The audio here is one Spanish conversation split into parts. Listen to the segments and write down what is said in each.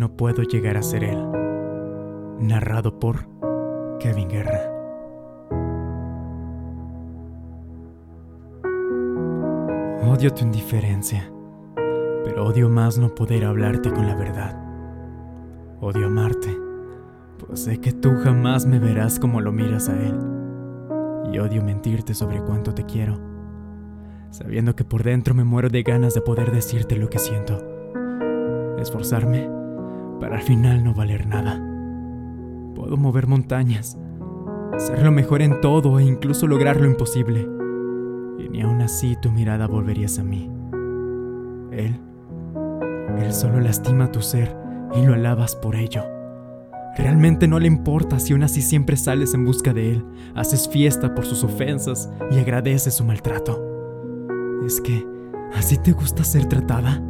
no puedo llegar a ser él. Narrado por Kevin Guerra. Odio tu indiferencia, pero odio más no poder hablarte con la verdad. Odio amarte, pues sé que tú jamás me verás como lo miras a él. Y odio mentirte sobre cuánto te quiero, sabiendo que por dentro me muero de ganas de poder decirte lo que siento. Esforzarme para al final no valer nada. Puedo mover montañas, ser lo mejor en todo e incluso lograr lo imposible. Y ni aún así tu mirada volverías a mí. Él, él solo lastima tu ser y lo alabas por ello. Realmente no le importa si aún así siempre sales en busca de él, haces fiesta por sus ofensas y agradeces su maltrato. Es que, ¿así te gusta ser tratada?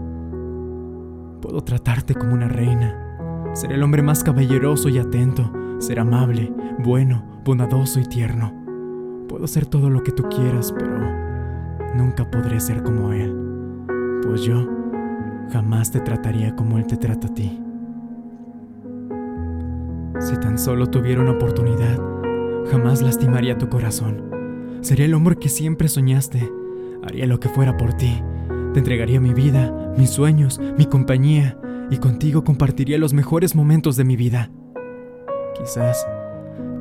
Puedo tratarte como una reina, ser el hombre más caballeroso y atento, ser amable, bueno, bondadoso y tierno. Puedo ser todo lo que tú quieras, pero nunca podré ser como él, pues yo jamás te trataría como él te trata a ti. Si tan solo tuviera una oportunidad, jamás lastimaría tu corazón. Sería el hombre que siempre soñaste. Haría lo que fuera por ti. Te entregaría mi vida, mis sueños, mi compañía, y contigo compartiría los mejores momentos de mi vida. Quizás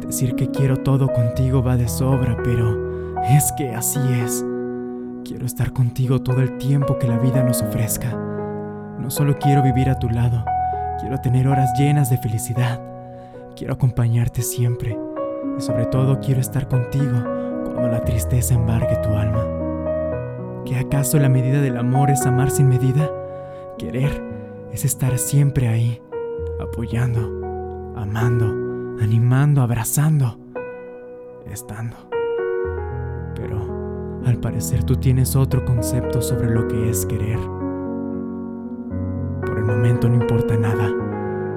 decir que quiero todo contigo va de sobra, pero es que así es. Quiero estar contigo todo el tiempo que la vida nos ofrezca. No solo quiero vivir a tu lado, quiero tener horas llenas de felicidad. Quiero acompañarte siempre y sobre todo quiero estar contigo cuando la tristeza embargue tu alma. ¿Que acaso la medida del amor es amar sin medida? Querer es estar siempre ahí, apoyando, amando, animando, abrazando, estando. Pero al parecer tú tienes otro concepto sobre lo que es querer. Por el momento no importa nada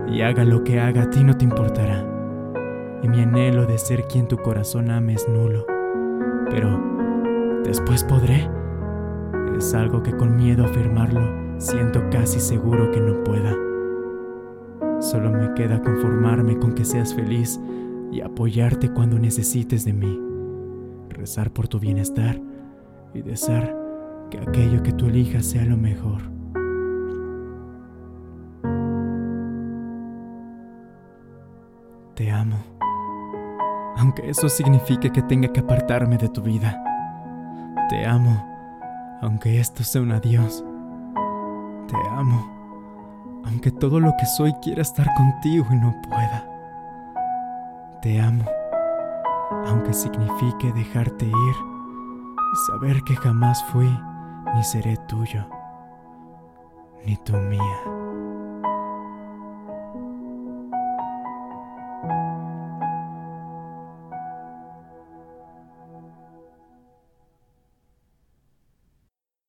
y haga lo que haga, a ti no te importará. Y mi anhelo de ser quien tu corazón ame es nulo. Pero después podré. Es algo que con miedo a afirmarlo, siento casi seguro que no pueda. Solo me queda conformarme con que seas feliz y apoyarte cuando necesites de mí. Rezar por tu bienestar y desear que aquello que tú elijas sea lo mejor. Te amo, aunque eso signifique que tenga que apartarme de tu vida. Te amo, aunque esto sea un adiós. Te amo, aunque todo lo que soy quiera estar contigo y no pueda. Te amo, aunque signifique dejarte ir y saber que jamás fui ni seré tuyo, ni tú mía.